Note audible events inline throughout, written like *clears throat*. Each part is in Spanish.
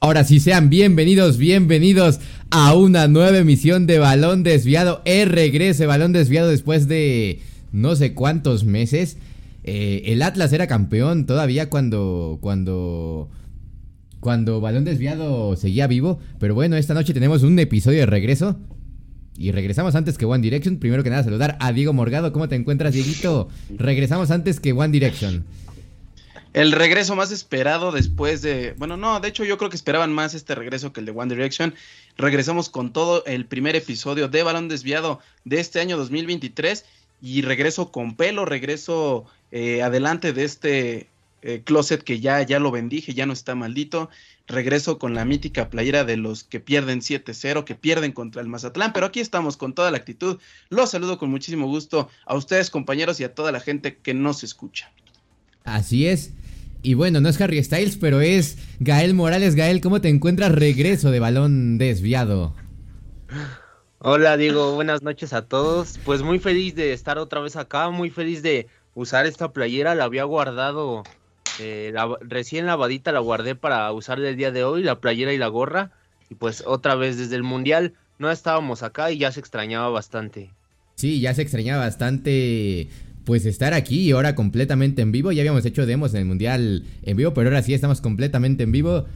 Ahora sí, sean bienvenidos, bienvenidos a una nueva emisión de Balón Desviado. El regreso de Balón Desviado después de no sé cuántos meses. Eh, el Atlas era campeón todavía cuando, cuando, cuando Balón Desviado seguía vivo. Pero bueno, esta noche tenemos un episodio de regreso. Y regresamos antes que One Direction. Primero que nada, saludar a Diego Morgado. ¿Cómo te encuentras, Dieguito? Regresamos antes que One Direction. El regreso más esperado después de. Bueno, no, de hecho, yo creo que esperaban más este regreso que el de One Direction. Regresamos con todo el primer episodio de Balón Desviado de este año 2023. Y regreso con pelo, regreso eh, adelante de este eh, closet que ya, ya lo bendije, ya no está maldito. Regreso con la mítica playera de los que pierden 7-0, que pierden contra el Mazatlán. Pero aquí estamos con toda la actitud. Los saludo con muchísimo gusto a ustedes, compañeros, y a toda la gente que nos escucha. Así es. Y bueno, no es Harry Styles, pero es Gael Morales. Gael, ¿cómo te encuentras? Regreso de balón desviado. Hola Diego, buenas noches a todos. Pues muy feliz de estar otra vez acá, muy feliz de usar esta playera. La había guardado eh, recién lavadita, la guardé para usarla el día de hoy, la playera y la gorra. Y pues otra vez desde el Mundial no estábamos acá y ya se extrañaba bastante. Sí, ya se extrañaba bastante pues estar aquí y ahora completamente en vivo. Ya habíamos hecho demos en el Mundial en vivo, pero ahora sí estamos completamente en vivo.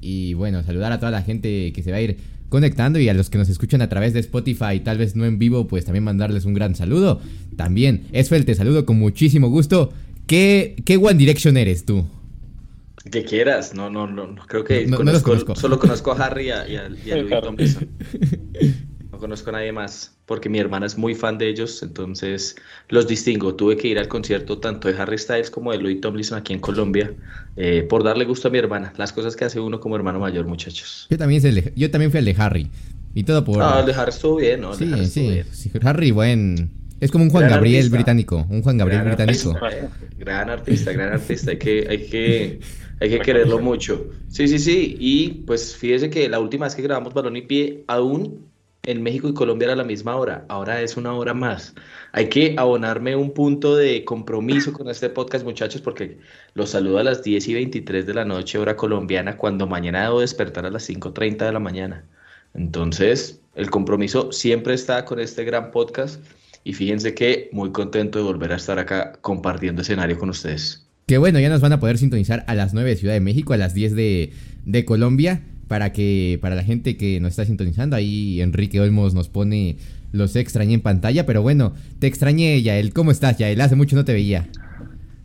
Y bueno, saludar a toda la gente que se va a ir conectando y a los que nos escuchan a través de Spotify, tal vez no en vivo, pues también mandarles un gran saludo. También, Esfel, te saludo con muchísimo gusto. ¿Qué, qué One Direction eres tú? Que quieras, no, no, no, creo que no, conozco, solo conozco a Harry y a, y a, *laughs* Louis *laughs* No conozco a nadie más, porque mi hermana es muy fan de ellos, entonces los distingo. Tuve que ir al concierto tanto de Harry Styles como de Louis Tomlinson aquí en Colombia, eh, por darle gusto a mi hermana. Las cosas que hace uno como hermano mayor, muchachos. Yo también, yo también fui al de Harry. Y todo por... No, el de Harry estuvo bien, ¿no? Sí, sí, sí, Harry, buen... Es como un Juan Gabriel británico, un Juan Gabriel británico. gran artista, gran artista, hay que, hay que, hay que quererlo mucho. Sí, sí, sí, y pues fíjese que la última vez que grabamos Balón y Pie, aún en México y Colombia era la misma hora, ahora es una hora más. Hay que abonarme un punto de compromiso con este podcast, muchachos, porque los saludo a las 10 y 23 de la noche, hora colombiana, cuando mañana debo despertar a las 5.30 de la mañana. Entonces, el compromiso siempre está con este gran podcast y fíjense que muy contento de volver a estar acá compartiendo escenario con ustedes. Que bueno, ya nos van a poder sintonizar a las 9 de Ciudad de México, a las 10 de, de Colombia para que para la gente que nos está sintonizando ahí Enrique Olmos nos pone los extrañé en pantalla, pero bueno, te extrañé Yael, ¿cómo estás Yael? Hace mucho no te veía.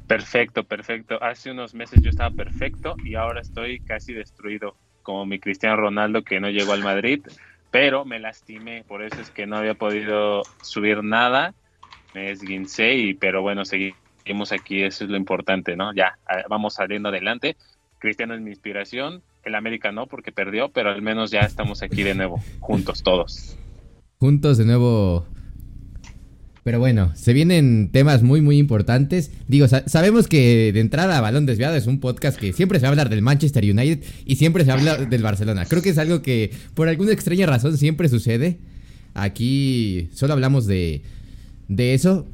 Perfecto, perfecto. Hace unos meses yo estaba perfecto y ahora estoy casi destruido, como mi Cristiano Ronaldo que no llegó al Madrid, pero me lastimé, por eso es que no había podido subir nada, me esguincé y pero bueno, seguimos aquí, eso es lo importante, ¿no? Ya, vamos saliendo adelante. Cristiano es mi inspiración, el América no, porque perdió, pero al menos ya estamos aquí de nuevo, juntos todos. Juntos de nuevo. Pero bueno, se vienen temas muy, muy importantes. Digo, sabemos que de entrada Balón Desviado es un podcast que siempre se va a hablar del Manchester United y siempre se habla del Barcelona. Creo que es algo que por alguna extraña razón siempre sucede. Aquí solo hablamos de, de eso.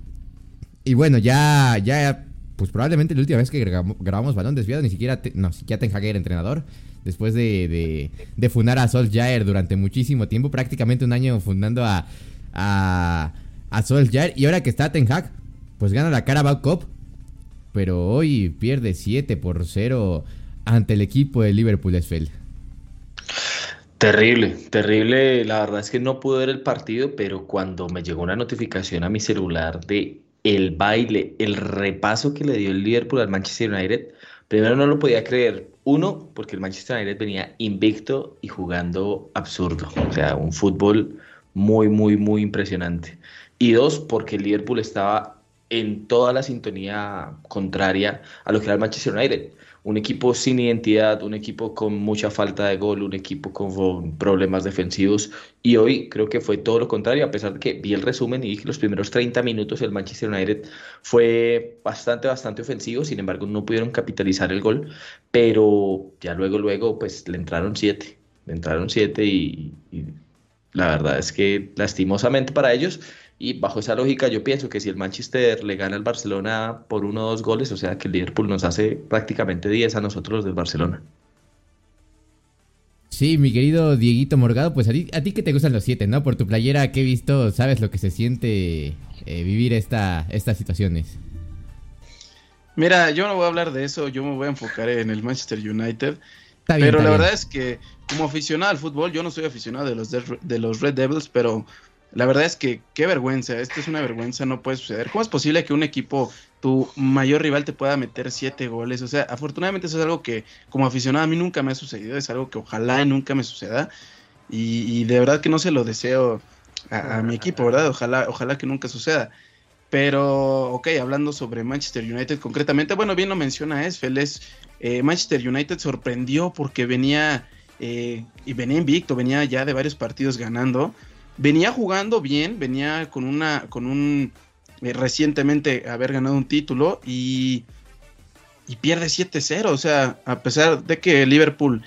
Y bueno, ya, ya, pues probablemente la última vez que grabamos, Balón Desviado ni siquiera, no, siquiera Ten Hag era entrenador después de, de, de fundar a Solskjaer durante muchísimo tiempo, prácticamente un año fundando a, a, a Solskjaer. Y ahora que está Ten Hag, pues gana la Carabao Cup, pero hoy pierde 7 por 0 ante el equipo de Liverpool Esfeld. Terrible, terrible. La verdad es que no pude ver el partido, pero cuando me llegó una notificación a mi celular de el baile, el repaso que le dio el Liverpool al Manchester United, primero no lo podía creer. Uno, porque el Manchester United venía invicto y jugando absurdo. O sea, un fútbol muy, muy, muy impresionante. Y dos, porque el Liverpool estaba en toda la sintonía contraria a lo que era el Manchester United un equipo sin identidad, un equipo con mucha falta de gol, un equipo con problemas defensivos. Y hoy creo que fue todo lo contrario, a pesar de que vi el resumen y que los primeros 30 minutos el Manchester United fue bastante, bastante ofensivo, sin embargo no pudieron capitalizar el gol, pero ya luego, luego, pues le entraron siete, le entraron siete y, y la verdad es que lastimosamente para ellos Y bajo esa lógica yo pienso que si el Manchester le gana al Barcelona por uno o dos goles, o sea que el Liverpool nos hace prácticamente 10 a nosotros los del Barcelona. Sí, mi querido Dieguito Morgado, pues a ti, a ti que te gustan los siete, ¿no? Por tu playera que he visto, sabes lo que se siente eh, vivir esta, estas situaciones. Mira, yo no voy a hablar de eso, yo me voy a enfocar en el Manchester United. pero la verdad es que como aficionado al fútbol, yo no soy aficionado de los, de los Red Devils, pero la verdad es que qué vergüenza, esto es una vergüenza, no puede suceder. ¿Cómo es posible que un equipo, tu mayor rival, te pueda meter siete goles? O sea, afortunadamente eso es algo que como aficionado a mí nunca me ha sucedido, es algo que ojalá nunca me suceda. Y, de verdad que no se lo deseo a, mi equipo, ¿verdad? Ojalá, ojalá que nunca suceda. Pero, ok, hablando sobre Manchester United concretamente, bueno, bien lo menciona Esfel, es, eh, Manchester United sorprendió porque venía, eh, y venía invicto, venía ya de varios partidos ganando, venía jugando bien, venía con una, con un, eh, recientemente haber ganado un título y, y pierde 7-0, o sea, a pesar de que Liverpool,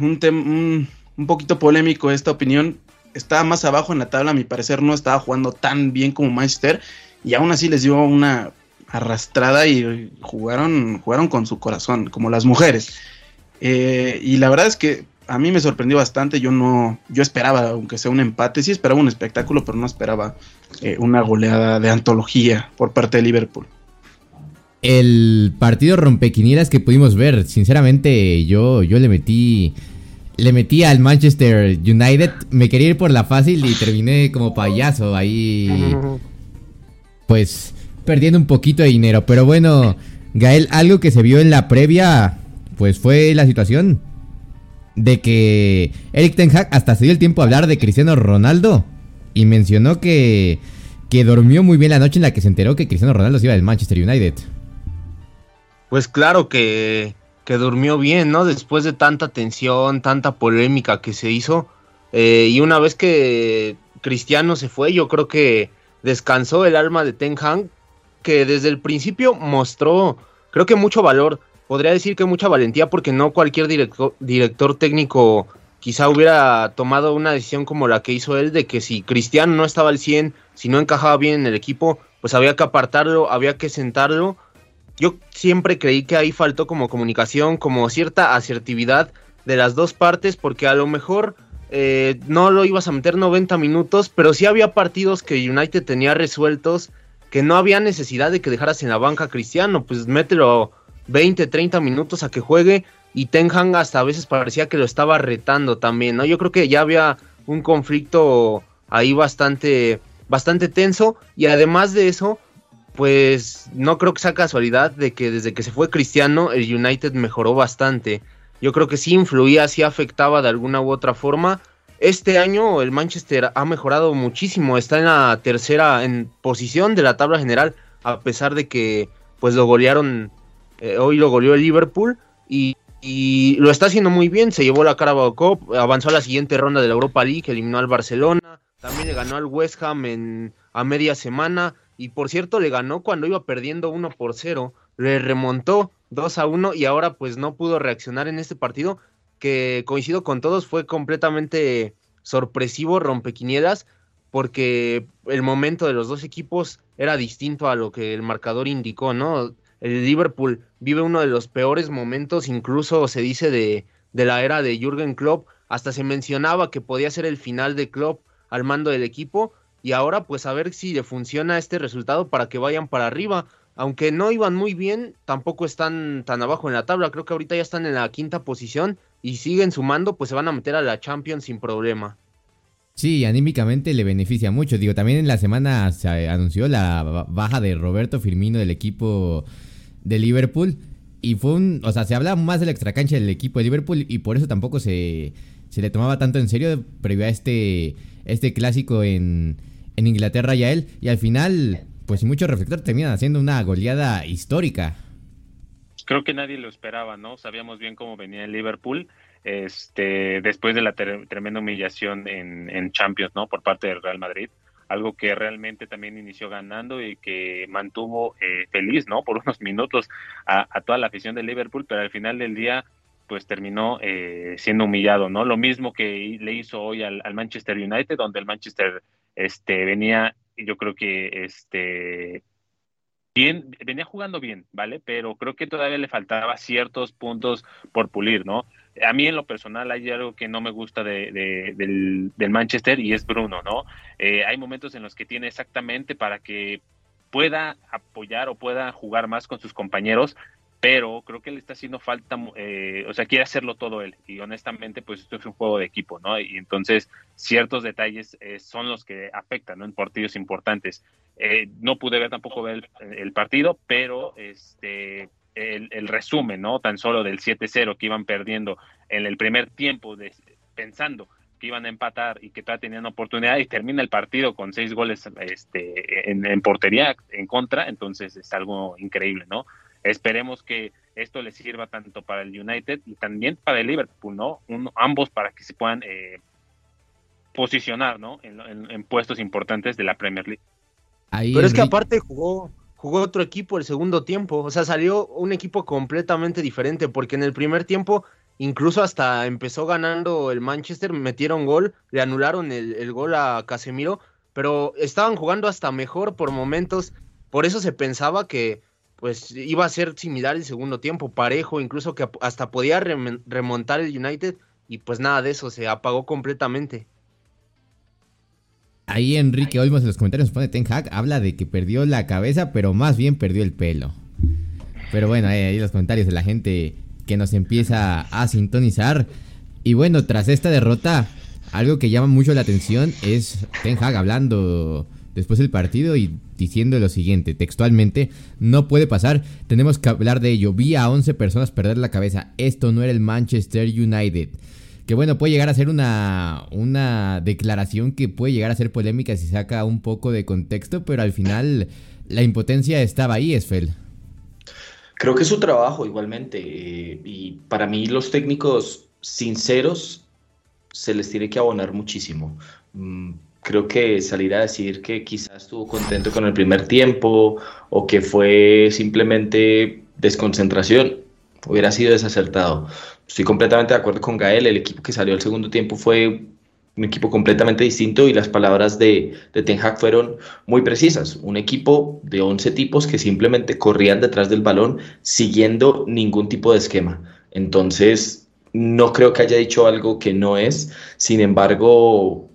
un, un, un poquito polémico esta opinión, estaba más abajo en la tabla, a mi parecer no estaba jugando tan bien como Manchester y aún así les dio una arrastrada y jugaron, jugaron con su corazón, como las mujeres. Eh, y la verdad es que a mí me sorprendió bastante, yo no, yo esperaba, aunque sea un empate, sí esperaba un espectáculo, pero no esperaba eh, una goleada de antología por parte de Liverpool. El partido rompequinieras que pudimos ver, sinceramente yo, yo le metí le metí al Manchester United. Me quería ir por la fácil y terminé como payaso ahí. Pues perdiendo un poquito de dinero. Pero bueno, Gael, algo que se vio en la previa, pues fue la situación de que Eric Ten Hag hasta se dio el tiempo a hablar de Cristiano Ronaldo y mencionó que, que durmió muy bien la noche en la que se enteró que Cristiano Ronaldo se iba del Manchester United. Pues claro que que durmió bien, ¿no? Después de tanta tensión, tanta polémica que se hizo. Eh, y una vez que Cristiano se fue, yo creo que descansó el alma de Ten Hag, que desde el principio mostró, creo que mucho valor. Podría decir que mucha valentía, porque no cualquier director, director técnico quizá hubiera tomado una decisión como la que hizo él, de que si Cristiano no estaba al 100, si no encajaba bien en el equipo, pues había que apartarlo, había que sentarlo. Yo siempre creí que ahí faltó como comunicación, como cierta asertividad de las dos partes, porque a lo mejor eh, no lo ibas a meter 90 minutos, pero sí había partidos que United tenía resueltos, que no había necesidad de que dejaras en la banca Cristiano, pues mételo 20, 30 minutos a que juegue y Ten Hag hasta a veces parecía que lo estaba retando también, ¿no? Yo creo que ya había un conflicto ahí bastante, bastante tenso y además de eso, pues no creo que sea casualidad de que desde que se fue Cristiano, el United mejoró bastante. Yo creo que sí influía, sí afectaba de alguna u otra forma. Este año el Manchester ha mejorado muchísimo, está en la tercera en posición de la tabla general, a pesar de que pues lo golearon, eh, hoy lo goleó el Liverpool y, lo está haciendo muy bien, se llevó la Carabao Cup, avanzó a la siguiente ronda de la Europa League, eliminó al Barcelona, también le ganó al West Ham en, a media semana, y por cierto, le ganó cuando iba perdiendo 1 por 0. Le remontó 2 a 1 y ahora pues no pudo reaccionar en este partido que coincido con todos fue completamente sorpresivo, rompequinielas, porque el momento de los dos equipos era distinto a lo que el marcador indicó, ¿no? El Liverpool vive uno de los peores momentos, incluso se dice de, de la era de Jürgen Klopp, hasta se mencionaba que podía ser el final de Klopp al mando del equipo, y ahora pues a ver si le funciona este resultado para que vayan para arriba. Aunque no iban muy bien, tampoco están tan abajo en la tabla. Creo que ahorita ya están en la quinta posición y siguen sumando, pues se van a meter a la Champions sin problema. Sí, anímicamente le beneficia mucho. Digo, también en la semana se anunció la baja de Roberto Firmino del equipo de Liverpool. Y fue un. O sea, se habla más de la extracancha del equipo de Liverpool y por eso tampoco se, se le tomaba tanto en serio previo a este, este clásico en, en Inglaterra y a él. Y al final, pues sin mucho reflector, terminan haciendo una goleada histórica. Creo que nadie lo esperaba, ¿no? Sabíamos bien cómo venía el Liverpool este, después de la tremenda humillación en, en, Champions, ¿no? Por parte del Real Madrid. Algo que realmente también inició ganando y que mantuvo eh, feliz, ¿no? Por unos *laughs* minutos a, toda la afición del Liverpool, pero al final del día, pues terminó eh, siendo humillado, ¿no? Lo mismo que le hizo hoy al, al Manchester United, donde el Manchester este, venía, yo creo que este, bien, venía jugando bien, ¿vale? Pero creo que todavía le faltaba ciertos puntos por pulir, ¿no? A mí en lo personal hay algo que no me gusta de, del, Manchester y es Bruno, ¿no? Eh, hay momentos en los que tiene exactamente para que pueda apoyar o pueda jugar más con sus compañeros, pero creo que le está haciendo falta, eh, o sea, quiere hacerlo todo él. Y honestamente, pues esto es un juego de equipo, ¿no? Y entonces ciertos detalles eh, son los que afectan, ¿no? En partidos importantes. Eh, no pude ver tampoco ver el, partido, pero este el, resumen, ¿no? Tan solo del 7-0 que iban perdiendo en el primer tiempo, de, pensando que iban a empatar y que todavía tenían oportunidad y termina el partido con seis goles este, en, en portería en contra, entonces es algo increíble, ¿no? Esperemos que esto les sirva tanto para el United y también para el Liverpool, ¿no? ambos para que se puedan eh, posicionar, ¿no? En, puestos importantes de la Premier League. Pero es que aparte jugó, jugó otro equipo el segundo tiempo, o sea, salió un equipo completamente diferente, porque en el primer tiempo incluso hasta empezó ganando el Manchester, metieron gol, le anularon el, el gol a Casemiro, pero estaban jugando hasta mejor por momentos, por eso se pensaba que pues iba a ser similar el segundo tiempo, parejo, incluso que hasta podía remontar el United y pues nada de eso, se apagó completamente. Ahí Enrique Olmos en los comentarios pone Ten Hag, habla de que perdió la cabeza, pero más bien perdió el pelo. Pero bueno, ahí, ahí los comentarios de la gente que nos empieza a sintonizar. Y bueno, tras esta derrota, algo que llama mucho la atención es Ten Hag hablando después del partido y diciendo lo siguiente, textualmente, no puede pasar, tenemos que hablar de ello, vi a 11 personas perder la cabeza, esto no era el Manchester United. Que bueno, puede llegar a ser una, una declaración que puede llegar a ser polémica si saca un poco de contexto, pero al final la impotencia estaba ahí, Esfel. Creo que es su trabajo igualmente, eh, y para mí los técnicos sinceros se les tiene que abonar muchísimo. Mm, creo que salir a decir que quizás estuvo contento con el primer tiempo o que fue simplemente desconcentración hubiera sido desacertado. Estoy completamente de acuerdo con Gael, el equipo que salió al segundo tiempo fue un equipo completamente distinto y las palabras de, de Ten Hag fueron muy precisas. Un equipo de 11 tipos que simplemente corrían detrás del balón siguiendo ningún tipo de esquema. Entonces, no creo que haya dicho algo que no es. Sin embargo,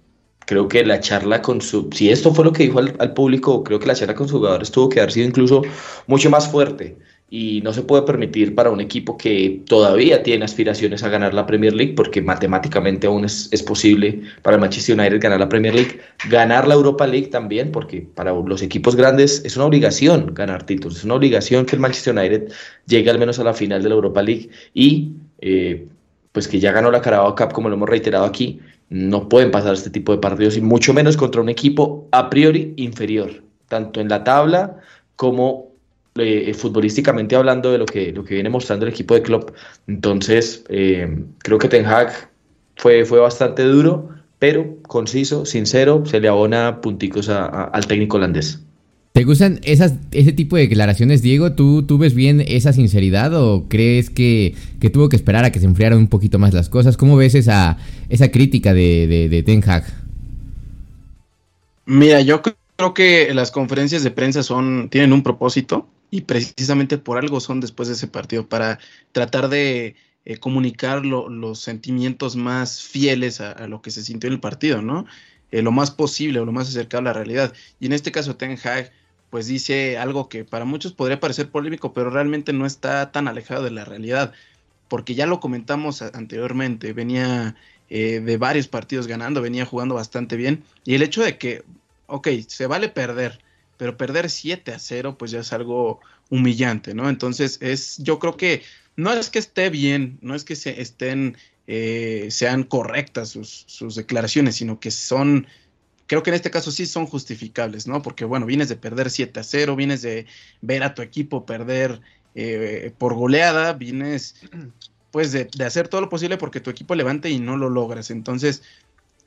creo que la charla con su, si esto fue lo que dijo al, público, creo que la charla con sus jugadores tuvo que haber sido incluso mucho más fuerte y no se puede permitir para un equipo que todavía tiene aspiraciones a ganar la Premier League, porque matemáticamente aún es, es, posible para el Manchester United ganar la Premier League, ganar la Europa League también, porque para los equipos grandes es una obligación ganar títulos, es una obligación que el Manchester United llegue al menos a la final de la Europa League y eh, pues que ya ganó la Carabao Cup, como lo hemos reiterado aquí, no pueden pasar este tipo de partidos y mucho menos contra un equipo a priori inferior, tanto en la tabla como eh, futbolísticamente hablando de lo que, lo que viene mostrando el equipo de Klopp. Entonces, eh, creo que Ten Hag fue, fue bastante duro, pero conciso, sincero, se le abona punticos al técnico holandés. ¿Te gustan esas, ese tipo de declaraciones, Diego? ¿Tú, ¿Tú ves bien esa sinceridad o crees que, tuvo que esperar a que se enfriaran un poquito más las cosas? ¿Cómo ves esa, esa crítica de, de, Ten Hag? Mira, yo creo que las conferencias de prensa son tienen un propósito y precisamente por algo son después de ese partido, para tratar de eh, comunicar los sentimientos más fieles a, lo que se sintió en el partido, ¿no? Eh, lo más posible o lo más acercado a la realidad. Y en este caso Ten Hag pues dice algo que para muchos podría parecer polémico, pero realmente no está tan alejado de la realidad, porque ya lo comentamos anteriormente, venía eh, de varios partidos ganando, venía jugando bastante bien, y el hecho de que, ok, se vale perder, pero perder 7 a 0, pues ya es algo humillante, ¿no? Entonces, es, yo creo que no es que esté bien, no es que se estén, eh, sean correctas sus, declaraciones, sino que son creo que en este caso sí son justificables, ¿no? Porque bueno, vienes de perder 7 a 0, vienes de ver a tu equipo perder eh, por goleada, vienes pues de, hacer todo lo posible porque tu equipo levante y no lo logras. Entonces,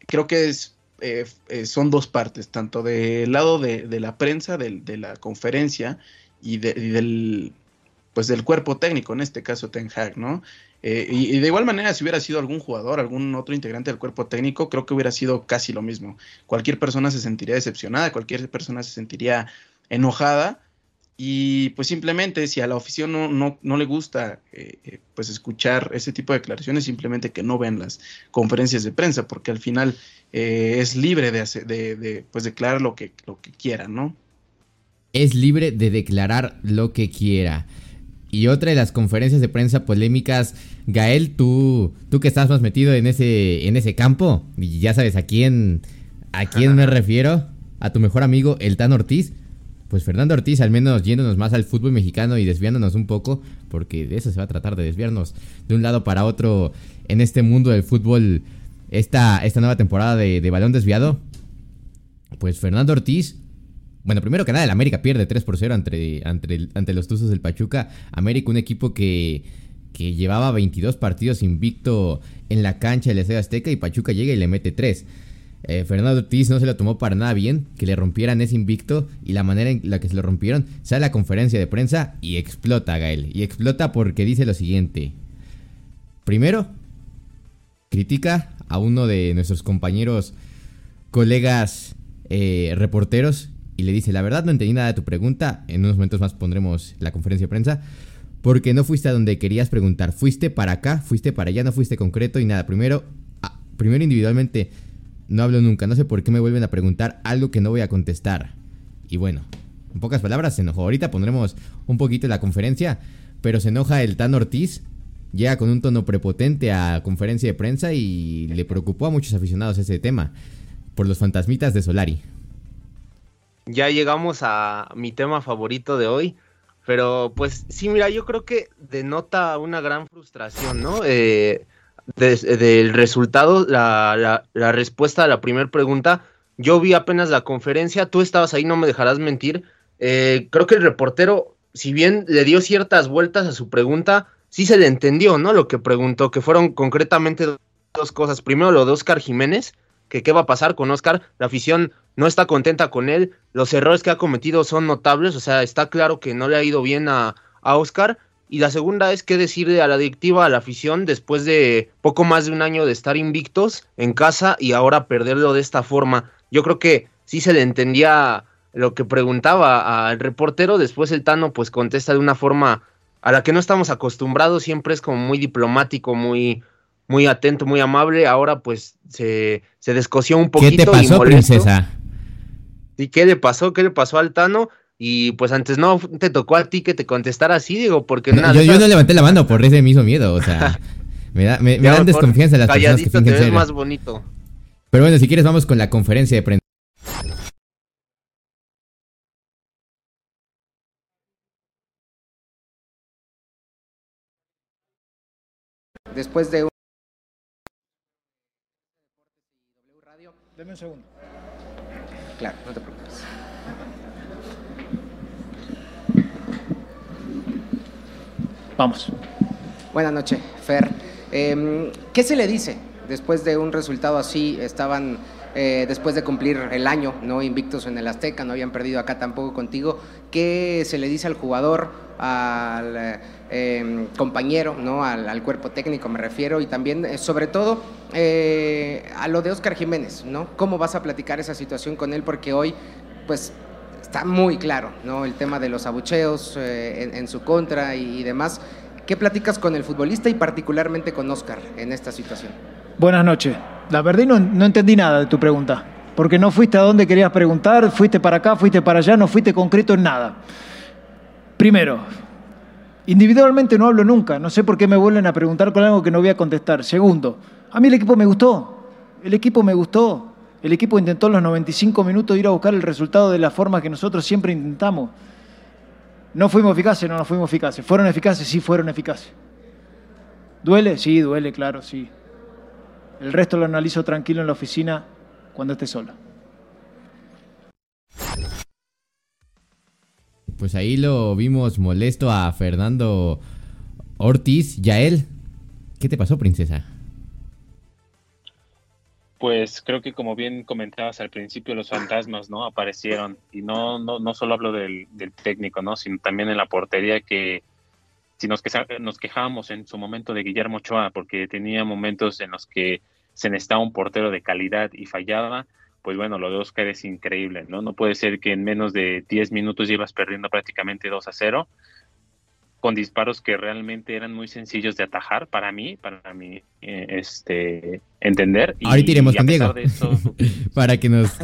creo que es, eh, eh, son dos partes, tanto del lado de, la prensa, de, la conferencia y, del, pues del cuerpo técnico, en este caso Ten Hag, ¿no? Eh, y, de igual manera, si hubiera sido algún jugador, algún otro integrante del cuerpo técnico, creo que hubiera sido casi lo mismo. Cualquier persona se sentiría decepcionada, cualquier persona se sentiría enojada. Y pues simplemente si a la afición no, no, le gusta eh, eh, pues escuchar ese tipo de declaraciones, simplemente que no vean las conferencias de prensa, porque al final es libre de, de, de, pues declarar lo que, lo que quiera, ¿no? Es libre de declarar lo que quiera. Y otra de las conferencias de prensa polémicas, Gael, tú, tú que estás más metido en ese, en ese campo, y ya sabes a quién, a quién me *laughs* refiero, a tu mejor amigo, el Tan Ortiz. Pues Fernando Ortiz, al menos yéndonos más al fútbol mexicano y desviándonos un poco, porque de eso se va a tratar de desviarnos de un lado para otro en este mundo del fútbol, esta, esta nueva temporada de, balón desviado. Pues Fernando Ortiz bueno, primero que nada, el América pierde 3 por 0 ante, ante, los Tuzos del Pachuca. América, un equipo que, que llevaba 22 partidos invicto en la cancha del Estadio Azteca y Pachuca llega y le mete 3. Eh, Fernando Ortiz no se lo tomó para nada bien que le rompieran ese invicto y la manera en la que se lo rompieron. Sale a la conferencia de prensa y explota, Gael. Y explota porque dice lo siguiente. Primero, critica a uno de nuestros compañeros, colegas eh, reporteros y le dice, la verdad no entendí nada de tu pregunta, en unos momentos más pondremos la conferencia de prensa, porque no fuiste a donde querías preguntar, fuiste para acá, fuiste para allá, no fuiste concreto y nada, primero, primero individualmente no hablo nunca, no sé por qué me vuelven a preguntar algo que no voy a contestar. Y bueno, en pocas palabras se enojó, ahorita pondremos un poquito la conferencia, pero se enoja el Tan Ortiz, llega con un tono prepotente a conferencia de prensa y le preocupó a muchos aficionados ese tema, por los fantasmitas de Solari ya llegamos a mi tema favorito de hoy. Pero pues sí, mira, yo creo que denota una gran frustración, ¿no? Eh, del resultado, la, la, respuesta a la primera pregunta. Yo vi apenas la conferencia, tú estabas ahí, no me dejarás mentir. Eh, creo que el reportero, si bien le dio ciertas vueltas a su pregunta, sí se le entendió, ¿no? Lo que preguntó, que fueron concretamente dos cosas. Primero, lo de Oscar Jiménez, que qué va a pasar con Oscar. La afición no está contenta con él. Los errores que ha cometido son notables. O sea, está claro que no le ha ido bien a, a Oscar. Y la segunda es qué decirle a la directiva, a la afición, después de poco más de un año de estar invictos en casa y ahora perderlo de esta forma. Yo creo que sí se le entendía lo que preguntaba al reportero. Después el Tano pues contesta de una forma a la que no estamos acostumbrados. Siempre es como muy diplomático, muy muy atento, muy amable. Ahora pues se, se descoció un poquito. ¿Qué te pasó, princesa? ¿Y qué le pasó? ¿Qué le pasó al Tano? Y pues antes no te tocó a ti que te contestara así, digo, porque nada. Yo, yo no levanté la mano por ese mismo miedo, o sea, *laughs* me, da, me, dan desconfianza las personas que fingen te más bonito. Pero bueno, si quieres vamos con la conferencia de prensa. Después de un Deme un segundo. Claro, no te preocupes. Vamos. Buenas noches, Fer. Em, ¿Qué se le dice después de un resultado así? Estaban eh, después de cumplir el año, ¿no? Invictos en el Azteca, no habían perdido acá tampoco contigo. ¿Qué se le dice al jugador, al eh, compañero, ¿no? Al, cuerpo técnico me refiero, y también, eh, sobre todo, eh, a lo de Oscar Jiménez, ¿no? ¿Cómo vas a platicar esa situación con él? Porque hoy, pues, está muy claro, ¿no? El tema de los abucheos en, su contra y, demás. ¿Qué platicas con el futbolista y particularmente con Oscar en esta situación? Buenas noches. La verdad no, no entendí nada de tu pregunta, porque no fuiste a donde querías preguntar, fuiste para acá, fuiste para allá, no fuiste concreto en nada. Primero, Individualmente no hablo nunca, no sé por qué me vuelven a preguntar con algo que no voy a contestar. Segundo, a mí el equipo me gustó, el equipo me gustó, el equipo intentó en los 95 minutos ir a buscar el resultado de la forma que nosotros siempre intentamos. ¿No fuimos eficaces? No, no fuimos eficaces. ¿Fueron eficaces? Sí, fueron eficaces. ¿Duele? Sí, duele, claro, sí. El resto lo analizo tranquilo en la oficina cuando esté solo. pues ahí lo vimos molesto a Fernando Ortiz. Yael, ¿qué te pasó, princesa? Pues creo que como bien comentabas al principio, los fantasmas, ¿no? Aparecieron. Y no, no, no solo hablo del, técnico, ¿no? Sino también en la portería que si nos, nos quejábamos en su momento de Guillermo Ochoa, porque tenía momentos en los que se necesitaba un portero de calidad y fallaba, pues bueno, lo de Oscar es increíble, ¿no? No puede ser que en menos de 10 minutos llevas perdiendo prácticamente 2 a 0 con disparos que realmente eran muy sencillos de atajar para mí, para mí, eh, este, entender. Y, Ahorita iremos con Diego. *laughs* para que nos... *laughs*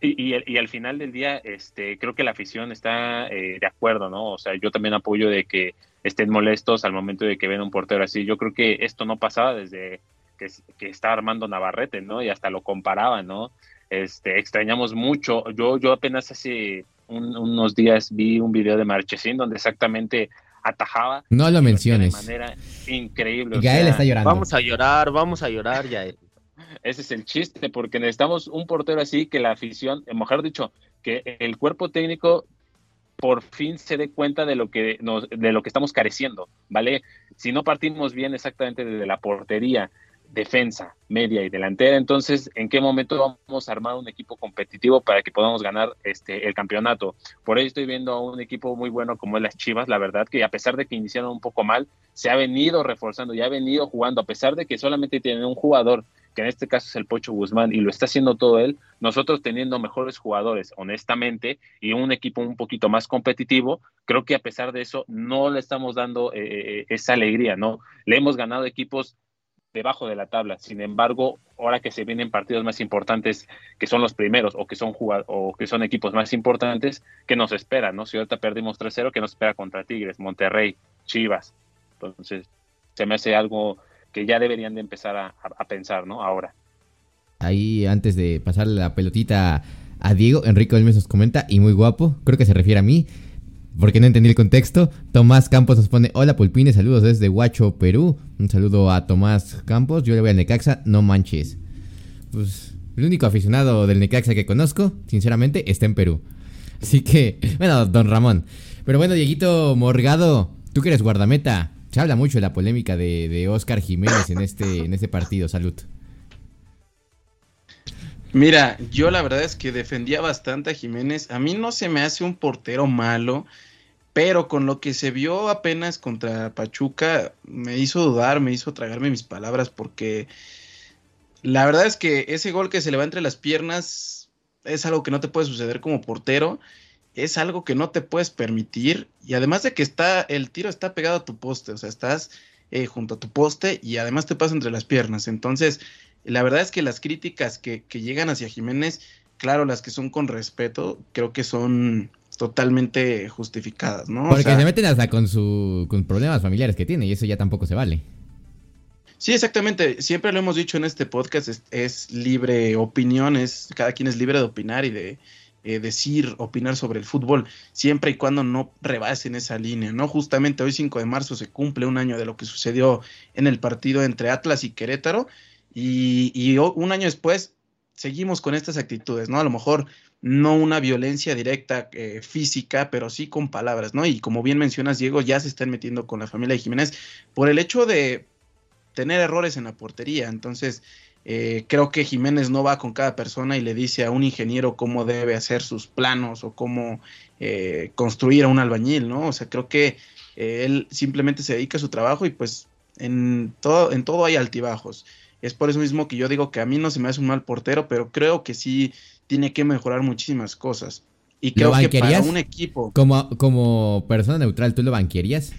y, y, al final del día, este, creo que la afición está eh, de acuerdo, ¿no? O sea, yo también apoyo de que estén molestos al momento de que ven un portero así. Yo creo que esto no pasaba desde que, que está Armando Navarrete, ¿no? Y hasta lo comparaban, ¿no? Este, extrañamos mucho. Yo, yo apenas hace unos días vi un video de Marchesín donde exactamente atajaba. No lo menciones. De manera increíble. Gael está llorando. Vamos a llorar, vamos a llorar, ya. *laughs* Ese es el chiste, porque necesitamos un portero así que la afición, eh, mejor dicho, que el cuerpo técnico por fin se dé cuenta de lo que nos, de lo que estamos careciendo, ¿vale? Si no partimos bien exactamente desde la portería, defensa, media y delantera. Entonces, ¿en qué momento vamos a armar un equipo competitivo para que podamos ganar este el campeonato? Por ahí estoy viendo a un equipo muy bueno como es las Chivas, la verdad que a pesar de que iniciaron un poco mal, se ha venido reforzando y ha venido jugando, a pesar de que solamente tienen un jugador, que en este caso es el Pocho Guzmán, y lo está haciendo todo él, nosotros teniendo mejores jugadores, honestamente, y un equipo un poquito más competitivo, creo que a pesar de eso no le estamos dando eh, eh, esa alegría, ¿no? Le hemos ganado equipos debajo de la tabla. Sin embargo, ahora que se vienen partidos más importantes, que son los primeros o que son o que son equipos más importantes, ¿qué nos espera? ¿no? Si ahorita perdimos 3-0, ¿qué nos espera contra Tigres, Monterrey, Chivas? Entonces, se me hace algo que ya deberían de empezar a, pensar, ¿no? Ahora. Ahí, antes de pasar la pelotita a Diego, Enrique Olmes nos comenta, y muy guapo, creo que se refiere a mí porque no entendí el contexto. Tomás Campos nos pone, hola Pulpines, saludos desde Huacho, Perú. Un saludo a Tomás Campos, yo le voy al Necaxa, no manches. Pues el único aficionado del Necaxa que conozco, sinceramente, está en Perú. Así que, bueno, don Ramón. Pero bueno, Dieguito Morgado, tú que eres guardameta, se habla mucho de la polémica de, de Oscar Jiménez en este, en este partido, salud. Mira, yo la verdad es que defendía bastante a Jiménez. A mí no se me hace un portero malo, pero con lo que se vio apenas contra Pachuca me hizo dudar, me hizo tragarme mis palabras porque la verdad es que ese gol que se le va entre las piernas es algo que no te puede suceder como portero, es algo que no te puedes permitir y además de que está el tiro está pegado a tu poste, o sea, estás eh, junto a tu poste y además te pasa entre las piernas, entonces la verdad es que las críticas que, llegan hacia Jiménez, claro, las que son con respeto, creo que son totalmente justificadas, ¿no? Porque se meten hasta con su con problemas familiares que tiene y eso ya tampoco se vale. Sí, exactamente. Siempre lo hemos dicho en este podcast, es, libre opinión, es, cada quien es libre de opinar y de eh, decir, opinar sobre el fútbol, siempre y cuando no rebasen esa línea, ¿no? Justamente hoy 5 de marzo se cumple un año de lo que sucedió en el partido entre Atlas y Querétaro y, un año después seguimos con estas actitudes, ¿no? A lo mejor no una violencia directa eh, física, pero sí con palabras, ¿no? Y como bien mencionas, Diego, ya se están metiendo con la familia de Jiménez por el hecho de tener errores en la portería. Entonces, eh, creo que Jiménez no va con cada persona y le dice a un ingeniero cómo debe hacer sus planos o cómo eh, construir a un albañil, ¿no? O sea, creo que él simplemente se dedica a su trabajo y pues en todo, en todo hay altibajos. Es por eso mismo que yo digo que a mí no se me hace un mal portero, pero creo que sí tiene que mejorar muchísimas cosas. Y creo que para un equipo. Como, como persona neutral, ¿tú lo banquearías?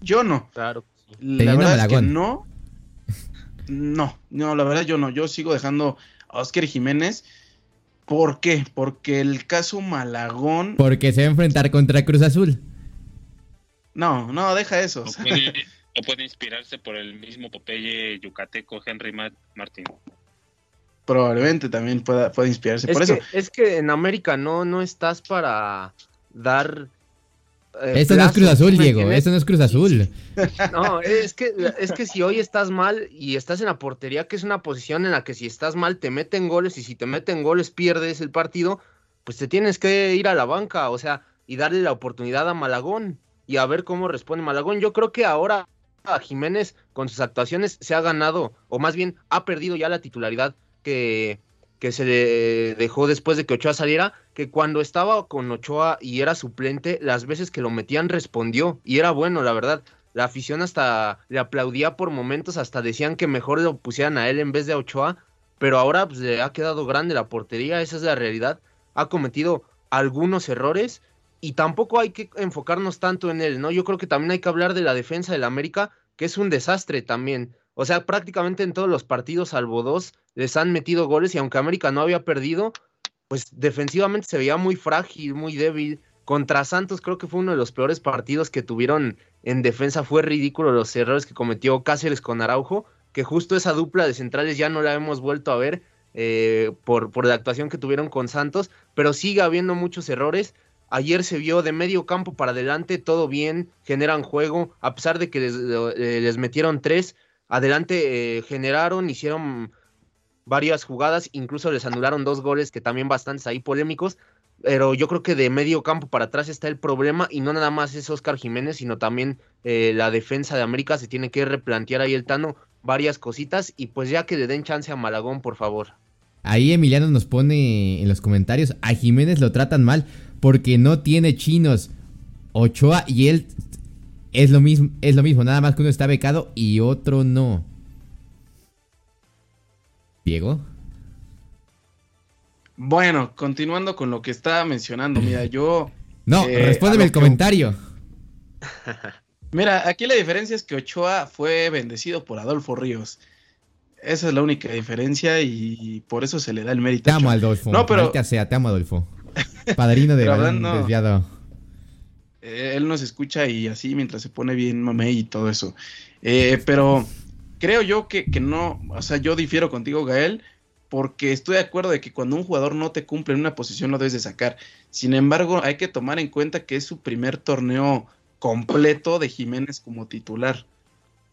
Yo no. Claro. La verdad es que no. No, no, la verdad yo no. Yo sigo dejando a Oscar Jiménez. ¿Por qué? Porque el caso Malagón. Porque se va a enfrentar contra Cruz Azul. No, no, deja eso o puede inspirarse por el mismo Popeye yucateco Henry Martin. Probablemente también pueda, pueda inspirarse es por que, eso. Es que en América no, no estás para dar. Eh, Esto no es Cruz Azul, Diego. Esto no es Cruz Azul. No, es que, es que si hoy estás mal y estás en la portería, que es una posición en la que si estás mal te meten goles y si te meten goles pierdes el partido, pues te tienes que ir a la banca, o sea, y darle la oportunidad a Malagón y a ver cómo responde Malagón. Yo creo que ahora a Jiménez con sus actuaciones se ha ganado, o más bien ha perdido ya la titularidad que, se le dejó después de que Ochoa saliera, que cuando estaba con Ochoa y era suplente, las veces que lo metían respondió y era bueno, la verdad. La afición hasta le aplaudía por momentos, hasta decían que mejor lo pusieran a él en vez de a Ochoa, pero ahora pues, le ha quedado grande la portería, esa es la realidad. Ha cometido algunos errores y tampoco hay que enfocarnos tanto en él, ¿no? Yo creo que también hay que hablar de la defensa del América, que es un desastre también. O sea, prácticamente en todos los partidos, salvo dos, les han metido goles y aunque América no había perdido, pues defensivamente se veía muy frágil, muy débil. Contra Santos creo que fue uno de los peores partidos que tuvieron en defensa. Fue ridículo los errores que cometió Cáceres con Araujo, que justo esa dupla de centrales ya no la hemos vuelto a ver eh, por, por la actuación que tuvieron con Santos, pero sigue habiendo muchos errores. Ayer se vio de medio campo para adelante, todo bien, generan juego, a pesar de que les, eh, les metieron tres, adelante eh, generaron, hicieron varias jugadas, incluso les anularon dos goles que también bastantes ahí polémicos, pero yo creo que de medio campo para atrás está el problema y no nada más es Oscar Jiménez, sino también eh, la defensa de América se tiene que replantear ahí el Tano varias cositas y pues ya que le den chance a Malagón, por favor. Ahí Emiliano nos pone en los comentarios, a Jiménez lo tratan mal porque no tiene chinos. Ochoa y él es lo mismo, es lo mismo, nada más que uno está becado y otro no. Diego. Bueno, continuando con lo que estaba mencionando, mira, yo. *laughs* No, eh, respóndeme el comentario. *laughs* Mira, aquí la diferencia es que Ochoa fue bendecido por Adolfo Ríos. Esa es la única diferencia y por eso se le da el mérito. Te amo, Adolfo. No, pero. Sea, te amo, Adolfo. Padrino *laughs* de desviado. Eh, él nos escucha y así mientras se pone bien mamey y todo eso. Eh, pero creo yo que, que, no, o sea, yo difiero contigo, Gael, porque estoy de acuerdo de que cuando un jugador no te cumple en una posición lo debes de sacar. Sin embargo, hay que tomar en cuenta que es su primer torneo completo de Jiménez como titular.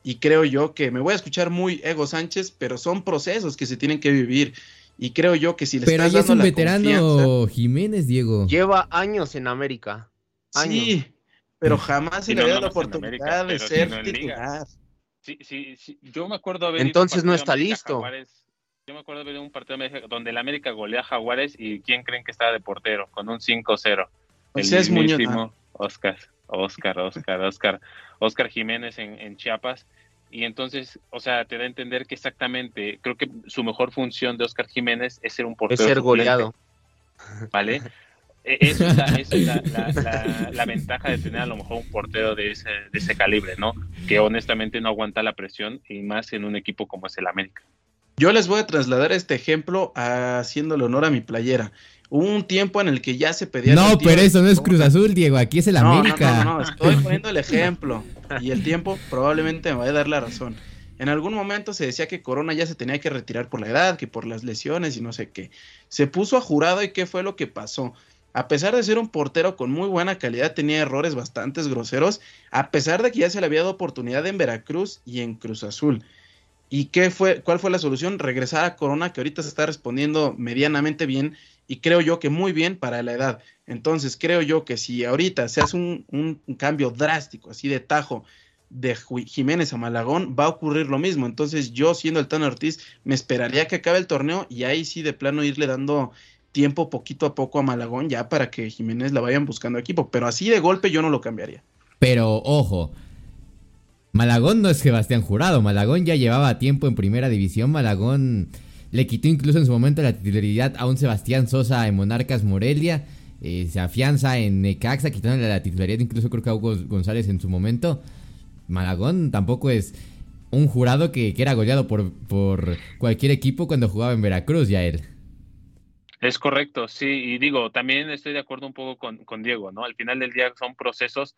Y creo yo que me voy a escuchar muy Ego Sánchez, pero son procesos que se tienen que vivir. Y creo yo que si le pero estás es un veterano Jiménez, Diego. Lleva años en América. Sí, pero jamás se le dio la oportunidad de ser titular. Sí, sí, sí, yo me acuerdo haber Entonces no está listo. Yo me acuerdo de un partido donde el América golea a Jaguares y ¿quién creen que estaba de portero? Con un 5-0. El es mismísimo Oscar, Oscar, Oscar, Oscar, Oscar Jiménez en, Chiapas. Y entonces, o sea, te da a entender que exactamente, creo que su mejor función de Oscar Jiménez es ser un portero. Es ser goleado. ¿Vale? *laughs* E, eso es, la, la, ventaja de tener a lo mejor un portero de ese, de ese calibre, ¿no? Que honestamente no aguanta la presión y más en un equipo como es el América. Yo les voy a trasladar este ejemplo haciéndole honor a mi playera. Hubo un tiempo en el que ya se pedía. No, pero eso no es Cruz Azul, Diego. Aquí es el América. No, no, no, estoy *laughs* poniendo el ejemplo. Y el tiempo probablemente me va a dar la razón. En algún momento se decía que Corona ya se tenía que retirar por la edad, que por las lesiones y no sé qué. Se puso a jurado y qué fue lo que pasó. A pesar de ser un portero con muy buena calidad, tenía errores bastante groseros, a pesar de que ya se le había dado oportunidad en Veracruz y en Cruz Azul. ¿Y qué fue, cuál fue la solución? Regresar a Corona, que ahorita se está respondiendo medianamente bien y creo yo que muy bien para la edad. Entonces creo yo que si ahorita se hace un, un, cambio drástico, así de tajo, de Jiménez a Malagón, va a ocurrir lo mismo. Entonces yo siendo el Tano Ortiz, me esperaría que acabe el torneo y ahí sí de plano irle dando tiempo poquito a poco a Malagón ya para que Jiménez la vayan buscando equipo. Pero así de golpe yo no lo cambiaría. Pero ojo, Malagón no es Sebastián Jurado, Malagón ya llevaba tiempo en primera división, Malagón le quitó incluso en su momento la titularidad a un Sebastián Sosa en Monarcas Morelia, eh, se afianza en Necaxa, quitándole la titularidad incluso creo que a Hugo González en su momento. Malagón tampoco es un jurado que, era goleado por, por cualquier equipo cuando jugaba en Veracruz ya él. Es correcto, sí, y digo, también estoy de acuerdo un poco con, Diego, ¿no? Al final del día son procesos,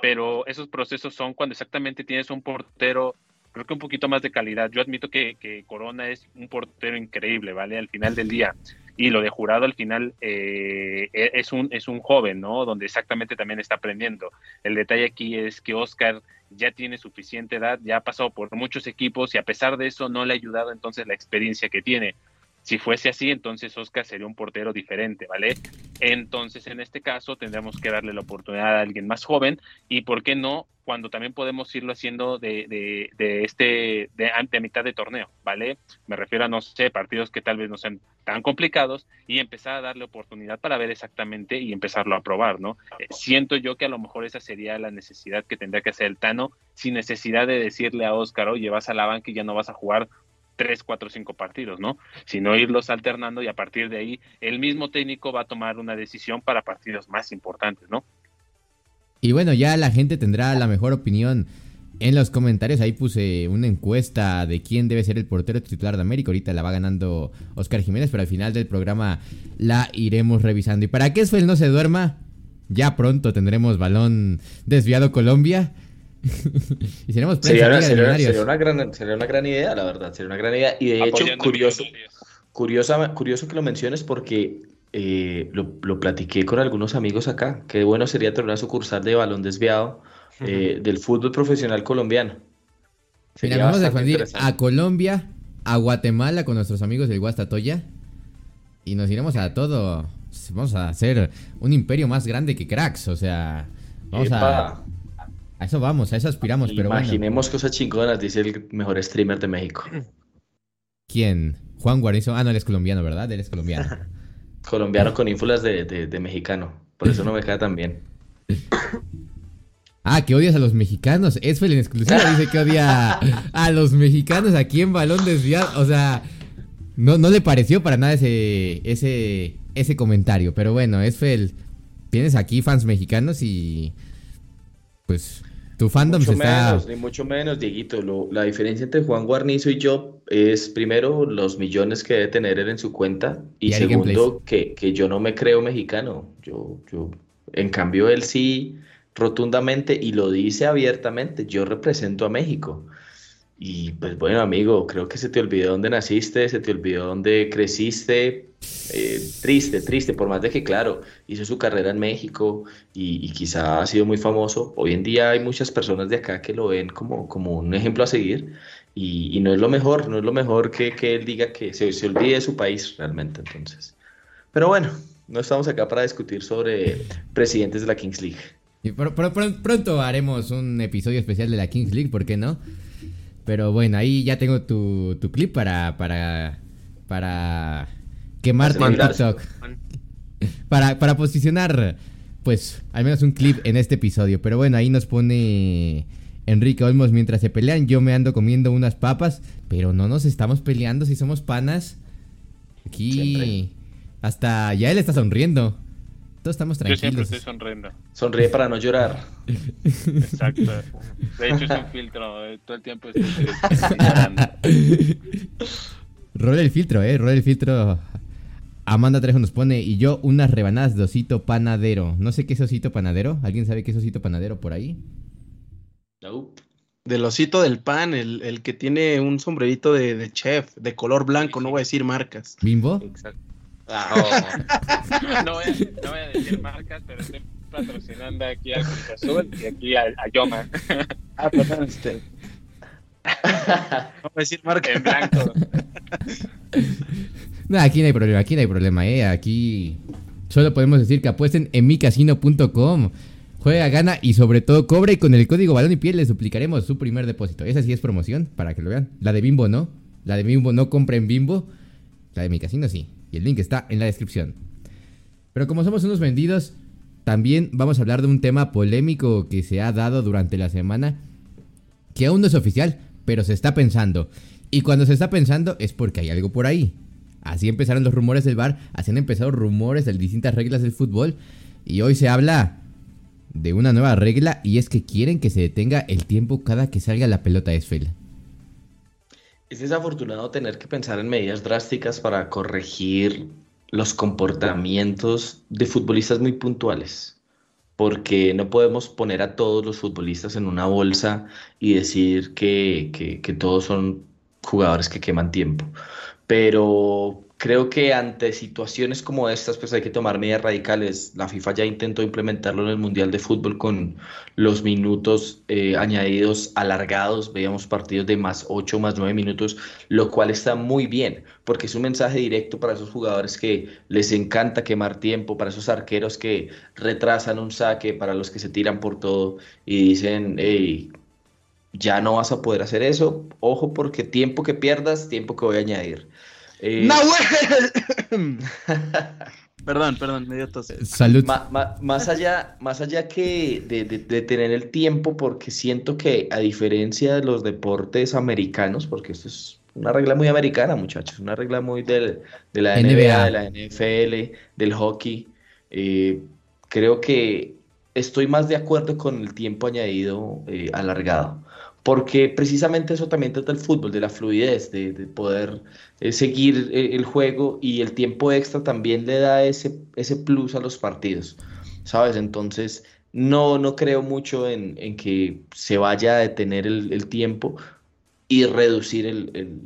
pero esos procesos son cuando exactamente tienes un portero, creo que un poquito más de calidad. Yo admito que, que Corona es un portero increíble, ¿vale? Al final del día. Y lo de jurado al final eh, e, es, un, es un joven, ¿no? Donde exactamente también está aprendiendo. El detalle aquí es que Oscar ya tiene suficiente edad, ya ha pasado por muchos equipos y a pesar de eso no le ha ayudado entonces la experiencia que tiene Si fuese así, entonces Oscar sería un portero diferente, ¿vale? Entonces, en este caso, tendríamos que darle la oportunidad a alguien más joven y, ¿por qué no? Cuando también podemos irlo haciendo de, de, de este, de, de, mitad de torneo, ¿vale? Me refiero a, no sé, partidos que tal vez no sean tan complicados y empezar a darle oportunidad para ver exactamente y empezarlo a probar, ¿no? Eh, siento yo que a lo mejor esa sería la necesidad que tendría que hacer el Tano, sin necesidad de decirle a Oscar, oye, vas a la banca y ya no vas a jugar tres, cuatro, cinco partidos, ¿no? Sino irlos alternando y a partir de ahí el mismo técnico va a tomar una decisión para partidos más importantes, ¿no? Y bueno, ya la gente tendrá la mejor opinión en los comentarios. Ahí puse una encuesta de quién debe ser el portero titular de América. Ahorita la va ganando Oscar Jiménez, pero al final del programa la iremos revisando. Y para que Esfel no se duerma, ya pronto tendremos balón desviado Colombia. *laughs* y seremos sería, una, sería, sería, una gran, sería una gran idea, la verdad. Sería una gran idea. Y de hecho, curioso, curioso, curioso que lo menciones porque eh, lo, lo, platiqué con algunos amigos acá. Qué bueno sería tener una sucursal de balón desviado eh, del fútbol profesional colombiano. Mira, vamos a defender a Colombia, a Guatemala con nuestros amigos del Guastatoya. Y nos iremos a todo. Vamos a hacer un imperio más grande que cracks. O sea, vamos a a eso vamos, a eso aspiramos, pero Imaginemos cosas chingonas, dice el mejor streamer de México. ¿Quién? Juan Guarizo. Ah, no, él es colombiano, ¿verdad? Él es colombiano. *laughs* colombiano con ínfulas de, mexicano. Por eso no me queda tan bien. Ah, que odias a los mexicanos. Es en exclusiva dice que odia a los mexicanos aquí en balón desviado. O sea, no, no le pareció para nada ese, ese, ese comentario. Pero bueno, Esfel, tienes aquí fans mexicanos y pues tu fandom mucho menos, ni mucho menos, Dieguito. la diferencia entre Juan Guarnizo y yo es, primero, los millones que debe tener él en su cuenta. Y, segundo, que, que, yo no me creo mexicano. Yo, yo, en cambio, él sí, rotundamente, y lo dice abiertamente, yo represento a México. Y pues bueno, amigo, creo que se te olvidó dónde naciste, se te olvidó dónde creciste. Eh, triste, triste, por más de que, claro, hizo su carrera en México y, quizá ha sido muy famoso. Hoy en día hay muchas personas de acá que lo ven como, como un ejemplo a seguir y, no es lo mejor, no es lo mejor que, que él diga que se, se olvide de su país realmente. Entonces, pero bueno, no estamos acá para discutir sobre presidentes de la Kings League. Y pronto haremos un episodio especial de la Kings League, ¿por qué no? Pero bueno, ahí ya tengo tu, tu clip para, para, para quemarte en TikTok. *laughs* Para, para posicionar, pues, al menos un clip en este episodio. Pero bueno, ahí nos pone Enrique Olmos mientras se pelean. Yo me ando comiendo unas papas, pero no nos estamos peleando si somos panas. Aquí, hasta ya él está sonriendo. Todos estamos tranquilos. Yo siempre estoy sonriendo. Sonríe para no llorar. Exacto. De hecho, es un *laughs* filtro. Eh, todo el tiempo estoy Rola el filtro, eh. Rola el filtro. Amanda Trejo nos pone, y yo unas rebanadas de osito panadero. No sé qué es osito panadero. ¿Alguien sabe qué es osito panadero por ahí? Del osito del pan, el, el que tiene un sombrerito de, de, chef, de color blanco, no voy a decir marcas. ¿Bimbo? Exacto. Ah, *laughs* no, voy a, no, voy a, decir marcas, pero estoy patrocinando aquí a Cruz Azul y aquí a, a Yoma. *laughs* Ah, perdón, este. *laughs* No voy a decir marcas. En blanco. No, aquí no hay problema, aquí no hay problema, eh. Aquí solo podemos decir que apuesten en micasino.com. Juega, gana y sobre todo cobre y con el código balón y piel les duplicaremos su primer depósito. Esa sí es promoción, para que lo vean. La de Bimbo no. La de Bimbo no compren Bimbo. La de mi casino sí. Y el link está en la descripción. Pero como somos unos vendidos, también vamos a hablar de un tema polémico que se ha dado durante la semana, que aún no es oficial, pero se está pensando. Y cuando se está pensando es porque hay algo por ahí. Así empezaron los rumores del bar, así han empezado rumores de distintas reglas del fútbol. Y hoy se habla de una nueva regla y es que quieren que se detenga el tiempo cada que salga la pelota Esfel. Es desafortunado tener que pensar en medidas drásticas para corregir los comportamientos de futbolistas muy puntuales, porque no podemos poner a todos los futbolistas en una bolsa y decir que, todos son jugadores que queman tiempo. Pero Creo que ante situaciones como estas, pues hay que tomar medidas radicales. La FIFA ya intentó implementarlo en el Mundial de Fútbol con los minutos eh, añadidos alargados. Veíamos partidos de más 8, más 9 minutos, lo cual está muy bien, porque es un mensaje directo para esos jugadores que les encanta quemar tiempo, para esos arqueros que retrasan un saque, para los que se tiran por todo y dicen, ya no vas a poder hacer eso. Ojo, porque tiempo que pierdas, tiempo que voy a añadir. Eh, *laughs* perdón, perdón, me dio tos. Salud. más, allá, más allá que de, tener el tiempo, porque siento que a diferencia de los deportes americanos, porque esto es una regla muy americana, muchachos, una regla muy del, de la NBA, de la NFL, del hockey, eh, creo que estoy más de acuerdo con el tiempo añadido eh, alargado porque precisamente eso también trata el fútbol, de la fluidez, de, poder eh, seguir eh, el juego y el tiempo extra también le da ese, ese plus a los partidos, ¿sabes? Entonces, no, no creo mucho en, que se vaya a detener el, tiempo y reducir el,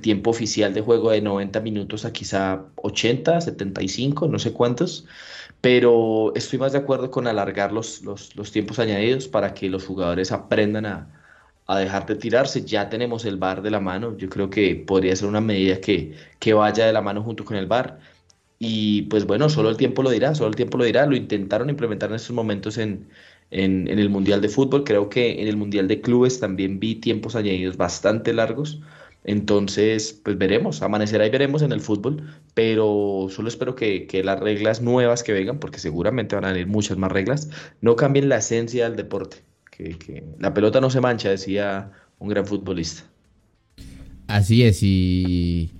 tiempo oficial de juego de 90 minutos a quizá 80, 75, no sé cuántos, pero estoy más de acuerdo con alargar los, los, tiempos añadidos para que los jugadores aprendan a, a, dejar de tirarse. Ya tenemos el bar de la mano, yo creo que podría ser una medida que, que vaya de la mano junto con el bar. Y pues bueno, solo el tiempo lo dirá, solo el tiempo lo dirá. Lo intentaron implementar en estos momentos en, en, en el Mundial de Fútbol. Creo que en el Mundial de Clubes también vi tiempos añadidos bastante largos. Entonces, pues veremos, amanecerá y veremos en el fútbol, pero solo espero que, las reglas nuevas que vengan, porque seguramente van a venir muchas más reglas, no cambien la esencia del deporte, que, la pelota no se mancha, decía un gran futbolista. Así es, y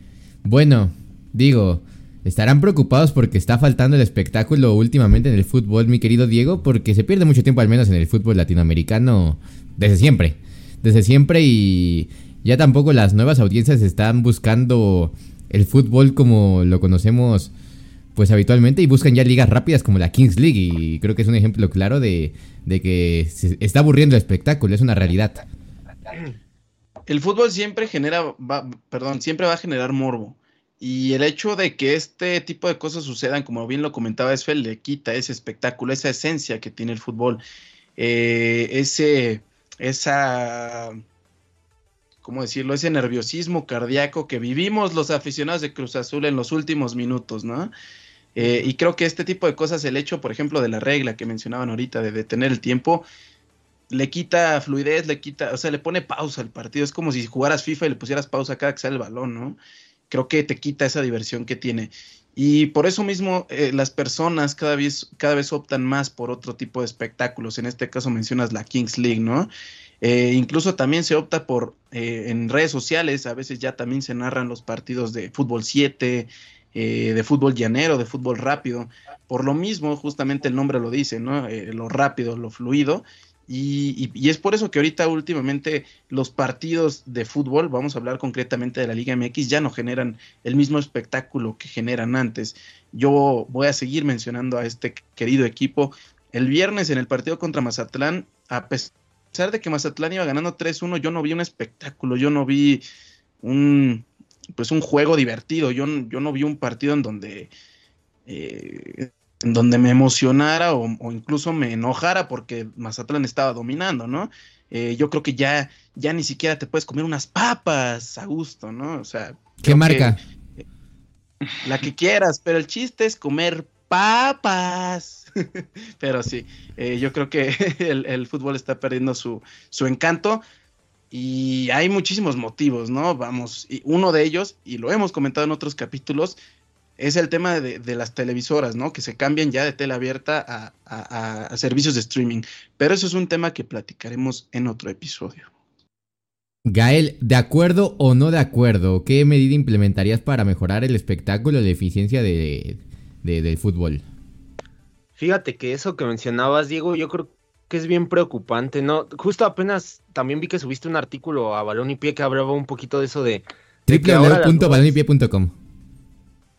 bueno, digo, estarán preocupados porque está faltando el espectáculo últimamente en el fútbol, mi querido Diego, porque se pierde mucho tiempo al menos en el fútbol latinoamericano desde siempre, desde siempre y ya tampoco las nuevas audiencias están buscando el fútbol como lo conocemos pues habitualmente y buscan ya ligas rápidas como la Kings League y creo que es un ejemplo claro de, que se está aburriendo el espectáculo, es una realidad. El fútbol siempre genera, perdón, siempre va a generar morbo. Y el hecho de que este tipo de cosas sucedan, como bien lo comentaba Esfel, le quita ese espectáculo, esa esencia que tiene el fútbol, eh, ese, esa ¿cómo decirlo? Ese nerviosismo cardíaco que vivimos los aficionados de Cruz Azul en los últimos minutos, ¿no? Eh, y creo que este tipo de cosas, el hecho, por ejemplo, de la regla que mencionaban ahorita, de detener el tiempo, le quita fluidez, le quita, o sea, le pone pausa al partido. Es como si jugaras FIFA y le pusieras pausa cada que sale el balón, ¿no? Creo que te quita esa diversión que tiene. Y por eso mismo eh, las personas cada vez, cada vez optan más por otro tipo de espectáculos. En este caso mencionas la Kings League, ¿no? Eh, incluso también se opta por, eh, en redes sociales, a veces ya también se narran los partidos de fútbol 7, eh, de fútbol llanero, de fútbol rápido. Por lo mismo, justamente el nombre lo dice, ¿no? lo rápido, lo fluido. Y, y, es por eso que ahorita últimamente los partidos de fútbol, vamos a hablar concretamente de la Liga MX, ya no generan el mismo espectáculo que generan antes. Yo voy a seguir mencionando a este querido equipo. El viernes en el partido contra Mazatlán, a pesar pesar de que Mazatlán iba ganando 3-1, yo no vi un espectáculo, yo no vi un pues un juego divertido, yo, yo no vi un partido en donde eh, en donde me emocionara o, incluso me enojara porque Mazatlán estaba dominando, ¿no? Eh, yo creo que ya, ya ni siquiera te puedes comer unas papas a gusto, ¿no? O sea. ¿Qué marca? la que quieras, pero el chiste es comer papas. *laughs* Pero sí, eh, yo creo que *laughs* el, fútbol está perdiendo su, su, encanto y hay muchísimos motivos, ¿no? Vamos, y uno de ellos, y lo hemos comentado en otros capítulos, es el tema de, las televisoras, ¿no? Que se cambian ya de tele abierta a, servicios de streaming. Pero eso es un tema que platicaremos en otro episodio. Gael, ¿de acuerdo o no de acuerdo? ¿Qué medida implementarías para mejorar el espectáculo y la eficiencia de, del fútbol? Fíjate que eso que mencionabas, Diego, yo creo que es bien preocupante, ¿no? Justo apenas también vi que subiste un artículo a Balón y Pie que hablaba un poquito de eso de... www.balonypie.com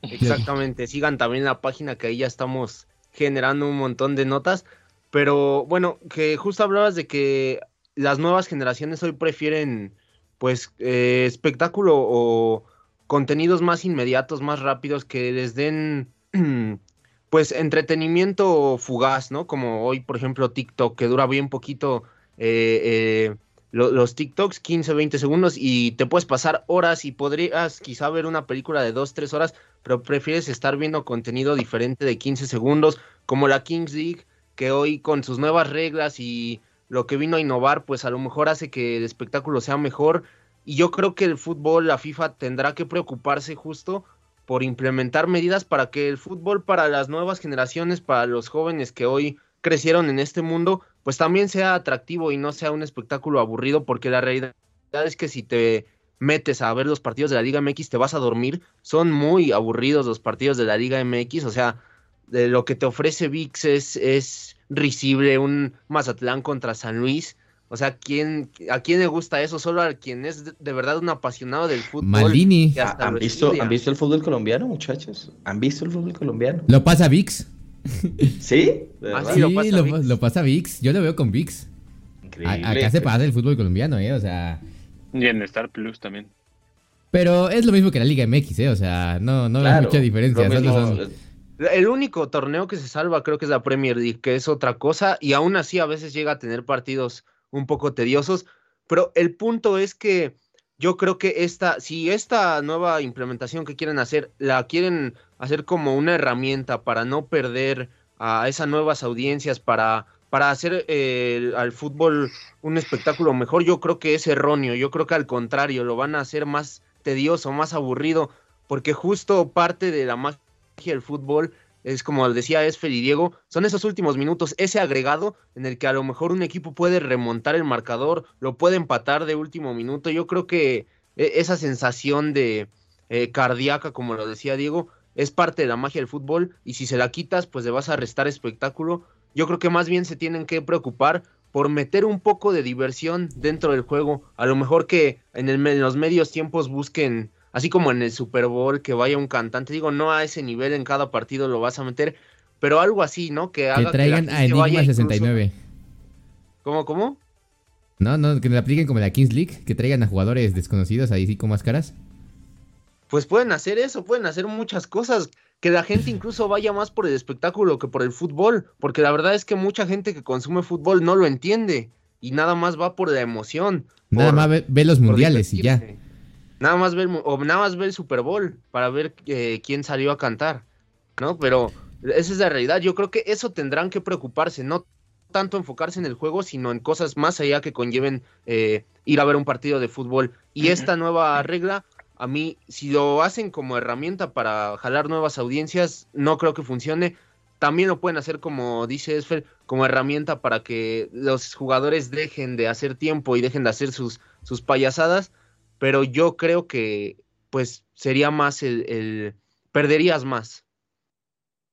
Exactamente, sigan también la página que ahí ya estamos generando un montón de notas, pero bueno, que justo hablabas de que las nuevas generaciones hoy prefieren pues eh, espectáculo o, contenidos más inmediatos, más rápidos, que les den *clears throat* pues entretenimiento fugaz, ¿no? Como hoy, por ejemplo, TikTok, que dura bien poquito eh, eh, los TikToks, 15, 20 segundos, y te puedes pasar horas y podrías quizá ver una película de 2, 3 horas, pero prefieres estar viendo contenido diferente de 15 segundos, como la Kings League, que hoy con sus nuevas reglas y lo que vino a innovar, pues a lo mejor hace que el espectáculo sea mejor. Y yo creo que el fútbol, la FIFA tendrá que preocuparse justo por implementar medidas para que el fútbol para las nuevas generaciones, para los jóvenes que hoy crecieron en este mundo, pues también sea atractivo y no sea un espectáculo aburrido, porque la realidad es que si te metes a ver los partidos de la Liga MX te vas a dormir, son muy aburridos los partidos de la Liga MX, o sea, de lo que te ofrece VIX es, es risible, un Mazatlán contra San Luis, o sea, ¿quién, ¿a quién le gusta eso? Solo a quien es de, verdad un apasionado del fútbol. Malini. ¿Han visto, ¿Han visto el fútbol colombiano, muchachos? ¿Han visto el fútbol colombiano? ¿Lo pasa VIX? ¿Sí? Ah, sí, lo pasa, VIX. Lo, pasa VIX. Yo lo veo con VIX. Increíble. acá se pasa el fútbol colombiano, ¿eh? O sea... Y en Star Plus también. Pero es lo mismo que la Liga MX, ¿eh? O sea, no, no hay mucha diferencia. El único torneo que se salva creo que es la Premier League, que es otra cosa, y aún así a veces llega a tener partidos un poco tediosos, pero el punto es que yo creo que esta, si esta nueva implementación que quieren hacer, la quieren hacer como una herramienta para no perder a esas nuevas audiencias, para, para hacer eh, al fútbol un espectáculo mejor, yo creo que es erróneo, yo creo que al contrario, lo van a hacer más tedioso, más aburrido, porque justo parte de la magia del fútbol es como decía Esfer y Diego, son esos últimos minutos, ese agregado en el que a lo mejor un equipo puede remontar el marcador, lo puede empatar de último minuto. Yo creo que e, esa sensación de eh, cardíaca, como lo decía Diego, es parte de la magia del fútbol y si se la quitas, pues le vas a restar espectáculo. Yo creo que más bien se tienen que preocupar por meter un poco de diversión dentro del juego. A lo mejor que en, el, en los medios tiempos busquen así como en el Super Bowl, que vaya un cantante, digo, no a ese nivel en cada partido lo vas a meter, pero algo así, ¿no? Que, haga que traigan a Enigma 69. ¿Cómo, cómo? No, no, que le apliquen como la Kings League, que traigan a jugadores desconocidos ahí sí con máscaras. Pues pueden hacer eso, pueden hacer muchas cosas, que la gente *laughs* incluso vaya más por el espectáculo que por el fútbol, porque la verdad es que mucha gente que consume fútbol no lo entiende y nada más va por la emoción. Nada más ve, los mundiales y ya. Nada más ver, o nada más ver el Super Bowl para ver eh, quién salió a cantar, ¿no? Pero esa es la realidad. Yo creo que eso tendrán que preocuparse, no tanto enfocarse en el juego, sino en cosas más allá que conlleven eh, ir a ver un partido de fútbol. Y esta nueva regla, a mí, si lo hacen como herramienta para jalar nuevas audiencias, no creo que funcione. También lo pueden hacer, como dice Esfer, como herramienta para que los jugadores dejen de hacer tiempo y dejen de hacer sus, sus payasadas pero yo creo que pues sería más el, perderías más.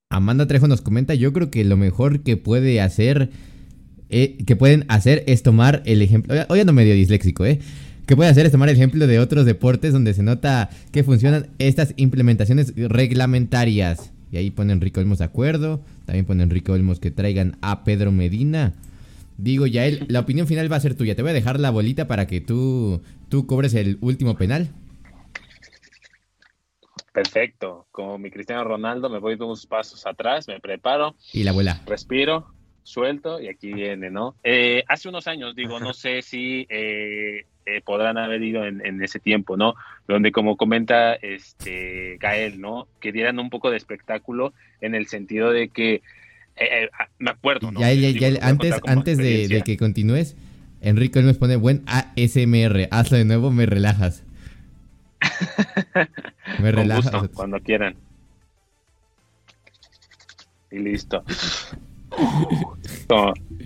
Amanda Trejo nos comenta, yo creo que lo mejor que puede hacer, eh, que pueden hacer es tomar el ejemplo, hoy ando medio disléxico, ¿eh? Que puede hacer es tomar el ejemplo de otros deportes donde se nota que funcionan estas implementaciones reglamentarias. Y ahí pone Enrique Olmos de acuerdo, también pone Enrique Olmos que traigan a Pedro Medina. Digo, Yael, la opinión final va a ser tuya. Te voy a dejar la bolita para que tú, tú cobres el último penal. Perfecto. Como mi Cristiano Ronaldo, me voy unos pasos atrás, me preparo. Y la abuela. Respiro, suelto y aquí viene, ¿no? Eh, hace unos años, digo, no *laughs* sé si eh, eh, podrán haber ido en, ese tiempo, ¿no? Donde como comenta este Gael, ¿no? Que dieran un poco de espectáculo en el sentido de que eh, eh, ah, me acuerdo, ¿no? Ya, antes, antes de, que continúes, Enrique nos pone buen ASMR. Hazlo de nuevo, me relajas. *laughs* me relajas. cuando quieran. Y listo. *laughs*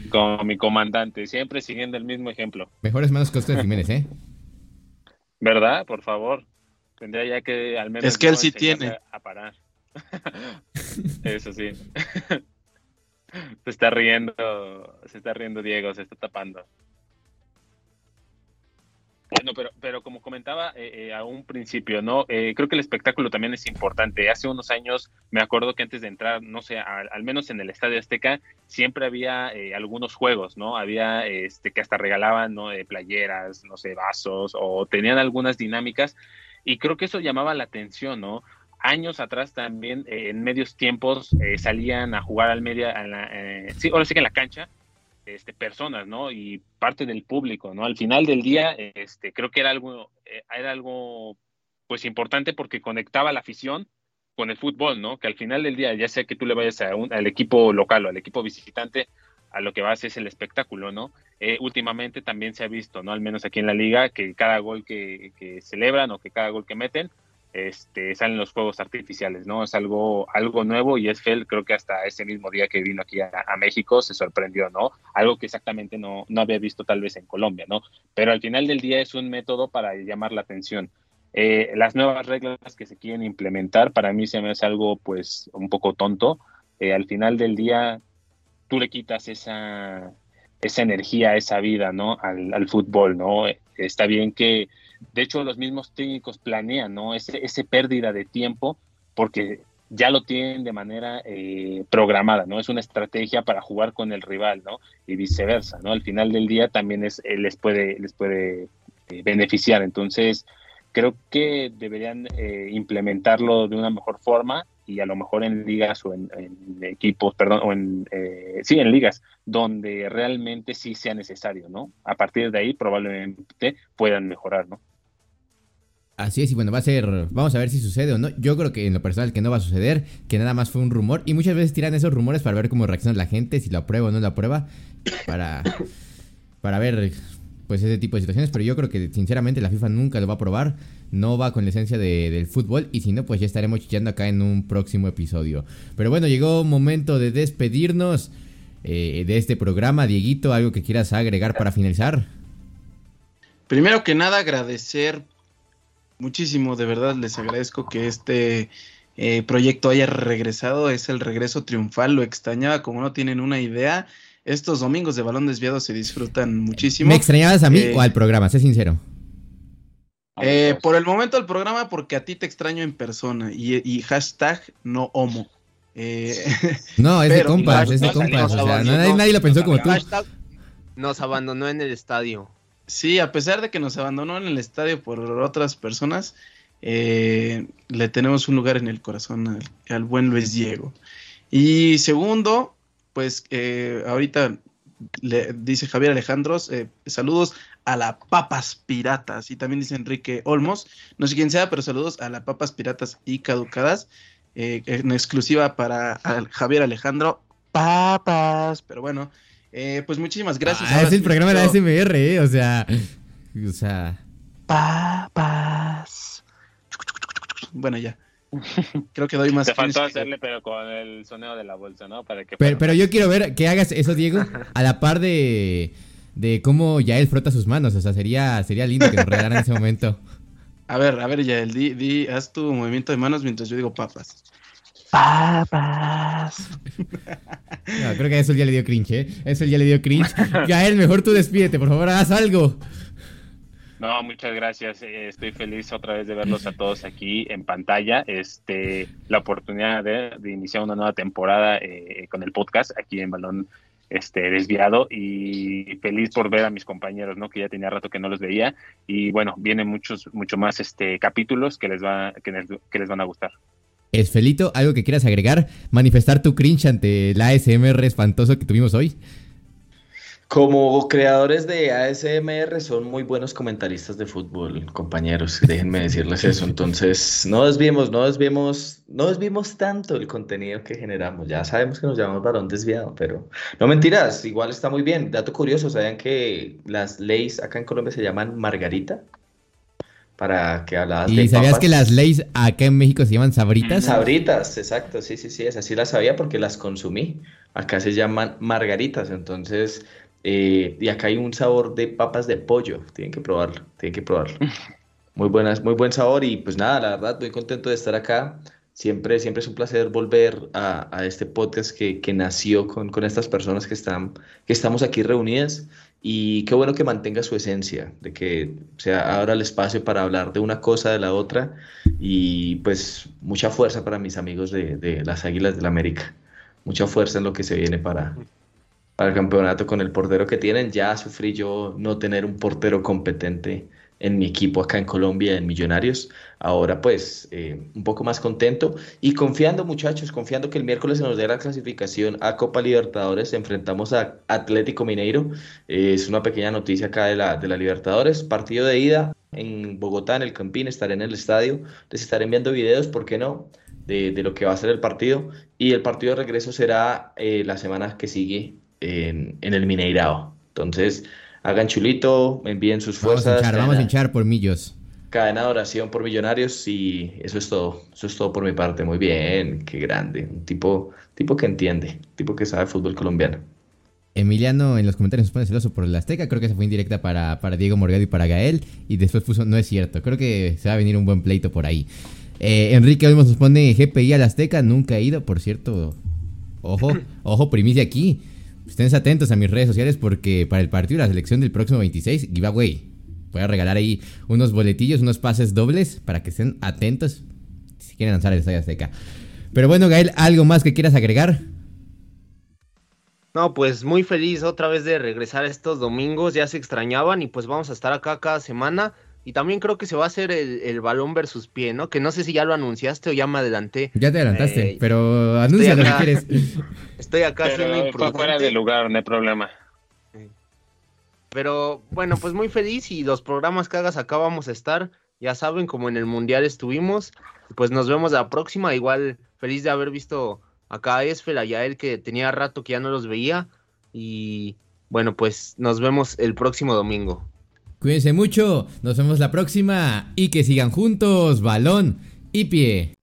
Como, mi comandante, siempre siguiendo el mismo ejemplo. Mejores manos que Oscar Jiménez, ¿eh? ¿Verdad? Por favor. Tendría ya que al menos. Es que él sí tiene. A parar. *laughs* Eso sí. *laughs* Se está riendo, se está riendo Diego, se está tapando. Bueno, pero, pero como comentaba eh, eh, a un principio, ¿no? Eh, creo que el espectáculo también es importante. Hace unos años me acuerdo que antes de entrar, no sé, al, menos en el Estadio Azteca, siempre había algunos juegos, ¿no? Había este que hasta regalaban, ¿no? playeras, no sé, vasos, o tenían algunas dinámicas Y creo que eso llamaba la atención, ¿no? Años atrás también, eh, en medios tiempos, eh, salían a jugar al media, eh, sí, ahora sí que en la cancha, este, personas, ¿no? Y parte del público, ¿no? Al final del día, este, creo que era algo, era algo, pues importante porque conectaba la afición con el fútbol, ¿no? Que al final del día, ya sea que tú le vayas a un, al equipo local o al equipo visitante, a lo que vas es el espectáculo, ¿no? Eh, últimamente también se ha visto, ¿no? Al menos aquí en la liga, que cada gol que, celebran o que cada gol que meten, este, salen los fuegos artificiales, ¿no? Es algo, algo nuevo y es Fel, creo que hasta ese mismo día que vino aquí a, México se sorprendió, ¿no? Algo que exactamente no, no había visto tal vez en Colombia, ¿no? Pero al final del día es un método para llamar la atención. Eh, las nuevas reglas que se quieren implementar para mí se me hace algo pues un poco tonto. Eh, al final del día tú le quitas esa, esa energía, esa vida, ¿no? Al, fútbol, ¿no? Está bien que, de hecho, los mismos técnicos planean, ¿no? Ese, ese pérdida de tiempo porque ya lo tienen de manera eh, programada, ¿no? Es una estrategia para jugar con el rival, ¿no? Y viceversa, ¿no? Al final del día también es, les puede, les puede beneficiar. Entonces, creo que deberían eh, implementarlo de una mejor forma y a lo mejor en ligas o en, equipos, perdón, o en, eh, sí, en ligas donde realmente sí sea necesario, ¿no? A partir de ahí probablemente puedan mejorar, ¿no? Así es, y bueno, va a ser, vamos a ver si sucede o no. Yo creo que en lo personal que no va a suceder, que nada más fue un rumor, y muchas veces tiran esos rumores para ver cómo reacciona la gente, si lo aprueba o no lo aprueba, para, para ver pues ese tipo de situaciones, pero yo creo que sinceramente la FIFA nunca lo va a probar, no va con la esencia del fútbol y si no pues ya estaremos chillando acá en un próximo episodio. Pero bueno, llegó momento de despedirnos eh, de este programa. Dieguito, ¿algo que quieras agregar para finalizar? Primero que nada agradecer muchísimo, de verdad les agradezco que este eh, proyecto haya regresado, es el regreso triunfal, lo extrañaba como no tienen una idea estos domingos de balón desviado se disfrutan muchísimo. ¿Me extrañabas a mí eh, o al programa? Sé sincero. Eh, por el momento al programa porque a ti te extraño en persona y, hashtag no homo. Eh, *laughs* no, es de compas, es de compas. O sea, nadie, lo pensó como tú. Nos abandonó en el estadio. Sí, a pesar de que nos abandonó en el estadio por otras personas, le tenemos un lugar en el corazón al, al buen Luis Diego. Y segundo, pues eh, ahorita le dice Javier Alejandros, eh, saludos a la Papas Piratas. Y también dice Enrique Olmos, no sé quién sea, pero saludos a la Papas Piratas y Caducadas. Eh, en exclusiva para Javier Alejandro, Papas. Pero bueno, pues muchísimas gracias. Ah, es el programa de la SMR, o sea, o sea. Papas. Bueno, ya. *laughs* Creo que doy más. Te faltó hacerle, pero con el sonido de la bolsa, ¿no? Para que pero, yo quiero ver que hagas eso, Diego, *laughs* a la par de, de cómo Yael frota sus manos. O sea, sería, sería lindo que nos regalaran en ese momento. A ver, a ver, Yael, di, di, haz tu movimiento de manos mientras yo digo papas. Papas. No, creo que eso ya le dio cringe, ¿eh? Eso ya le dio cringe. *laughs* Yael, mejor tú despídete, por favor, haz algo. No, muchas gracias. Eh, estoy feliz otra vez de verlos a todos aquí en pantalla. Este, la oportunidad de, iniciar una nueva temporada eh, con el podcast aquí en Balón este, Desviado y feliz por ver a mis compañeros, ¿no? Que ya tenía rato que no los veía y bueno, vienen muchos, mucho más este capítulos que les va, que les, que les van a gustar. Esfelito, algo que quieras agregar, manifestar tu cringe ante el ASMR espantoso que tuvimos hoy. Como creadores de ASMR son muy buenos comentaristas de fútbol, compañeros, déjenme decirles eso. *laughs* Entonces, no desviemos, no desviemos, no desviemos tanto el contenido que generamos. Ya sabemos que nos llamamos varón desviado, pero no mentiras, igual está muy bien. Dato curioso, ¿sabían que las leyes acá en Colombia se llaman Margarita? Para que hablabas ¿Y sabías que las leyes acá en México se llaman sabritas? Sabritas, exacto, sí, sí, sí, es así las sabía porque las consumí. Acá se llaman margaritas, entonces eh, y acá hay un sabor de papas de pollo. Tienen que probarlo, tienen que probarlo. Muy buenas, muy buen sabor y pues nada, la verdad, muy contento de estar acá. Siempre, siempre es un placer volver a, a este podcast que, que nació con, con, estas personas que, están, que estamos aquí reunidas y qué bueno que mantenga su esencia, de que sea abra el espacio para hablar de una cosa, de la otra y pues mucha fuerza para mis amigos de, de las Águilas del la América. Mucha fuerza en lo que se viene para, para el campeonato con el portero que tienen. Ya sufrí yo no tener un portero competente en mi equipo acá en Colombia, en Millonarios. Ahora pues eh, un poco más contento y confiando muchachos, confiando que el miércoles se nos dé la clasificación a Copa Libertadores. Enfrentamos a Atlético Mineiro. Eh, es una pequeña noticia acá de la, de la Libertadores. Partido de ida en Bogotá, en el Campín, estaré en el estadio. Les estaré enviando videos, ¿por qué no? De, lo que va a ser el partido. Y el partido de regreso será eh, la semana que sigue en, en el Mineirao. Entonces hagan chulito, envíen sus fuerzas. Vamos a hinchar, por millos. Cadena de oración por millonarios y eso es todo. Eso es todo por mi parte. Muy bien, qué grande. Un tipo, tipo que entiende, tipo que sabe fútbol colombiano. Emiliano en los comentarios nos pone celoso por el Azteca. Creo que se fue indirecta para, para Diego Morgado y para Gael. Y después puso, no es cierto. Creo que se va a venir un buen pleito por ahí. Eh, Enrique Olmos nos pone GPI al Azteca. Nunca he ido, por cierto. Ojo, *clears throat* ojo, primicia aquí. Estén atentos a mis redes sociales porque para el partido de la selección del próximo 26, giveaway. Voy a regalar ahí unos boletillos, unos pases dobles para que estén atentos si quieren lanzar el Estadio Azteca. Pero bueno, Gael, ¿algo más que quieras agregar? No, pues muy feliz otra vez de regresar estos domingos, ya se extrañaban y pues vamos a estar acá cada semana y también creo que se va a hacer el, balón versus pie, ¿no? Que no sé si ya lo anunciaste o ya me adelanté. Ya te adelantaste, eh, pero anuncia lo que quieres. *laughs* Estoy acá pero fuera de lugar, no hay problema. Pero bueno, pues muy feliz y los programas que hagas acá vamos a estar. Ya saben, como en el Mundial estuvimos. Pues nos vemos la próxima. Igual feliz de haber visto acá a Esfera y a él que tenía rato que ya no los veía. Y bueno, pues nos vemos el próximo domingo. Cuídense mucho, nos vemos la próxima y que sigan juntos, balón y pie.